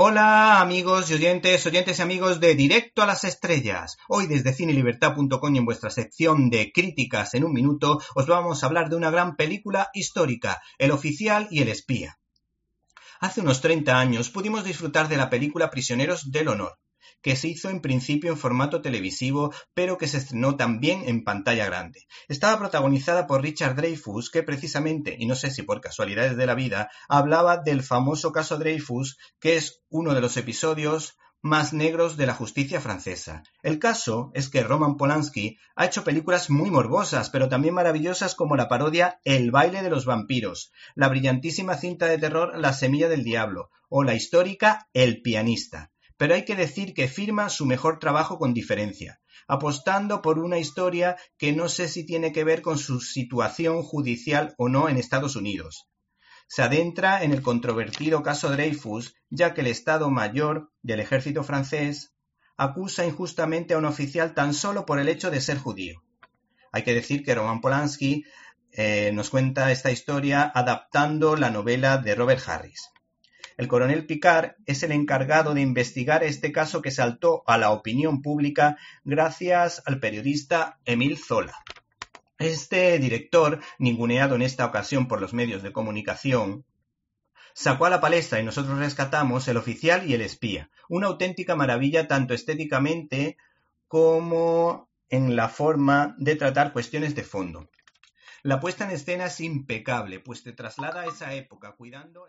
Hola amigos y oyentes, oyentes y amigos de Directo a las Estrellas. Hoy desde cinelibertad.com y en vuestra sección de críticas en un minuto os vamos a hablar de una gran película histórica, El oficial y el espía. Hace unos 30 años pudimos disfrutar de la película Prisioneros del Honor, que se hizo en principio en formato televisivo, pero que se estrenó también en pantalla grande. Estaba protagonizada por Richard Dreyfus, que precisamente, y no sé si por casualidades de la vida, hablaba del famoso caso Dreyfus, que es uno de los episodios más negros de la justicia francesa. El caso es que Roman Polanski ha hecho películas muy morbosas, pero también maravillosas como la parodia El baile de los vampiros, la brillantísima cinta de terror La semilla del diablo o la histórica El pianista pero hay que decir que firma su mejor trabajo con diferencia, apostando por una historia que no sé si tiene que ver con su situación judicial o no en Estados Unidos. Se adentra en el controvertido caso Dreyfus, ya que el Estado Mayor del ejército francés acusa injustamente a un oficial tan solo por el hecho de ser judío. Hay que decir que Roman Polanski eh, nos cuenta esta historia adaptando la novela de Robert Harris. El coronel Picard es el encargado de investigar este caso que saltó a la opinión pública gracias al periodista Emil Zola. Este director, ninguneado en esta ocasión por los medios de comunicación, sacó a la palestra y nosotros rescatamos El oficial y el espía, una auténtica maravilla tanto estéticamente como en la forma de tratar cuestiones de fondo. La puesta en escena es impecable, pues te traslada a esa época cuidando...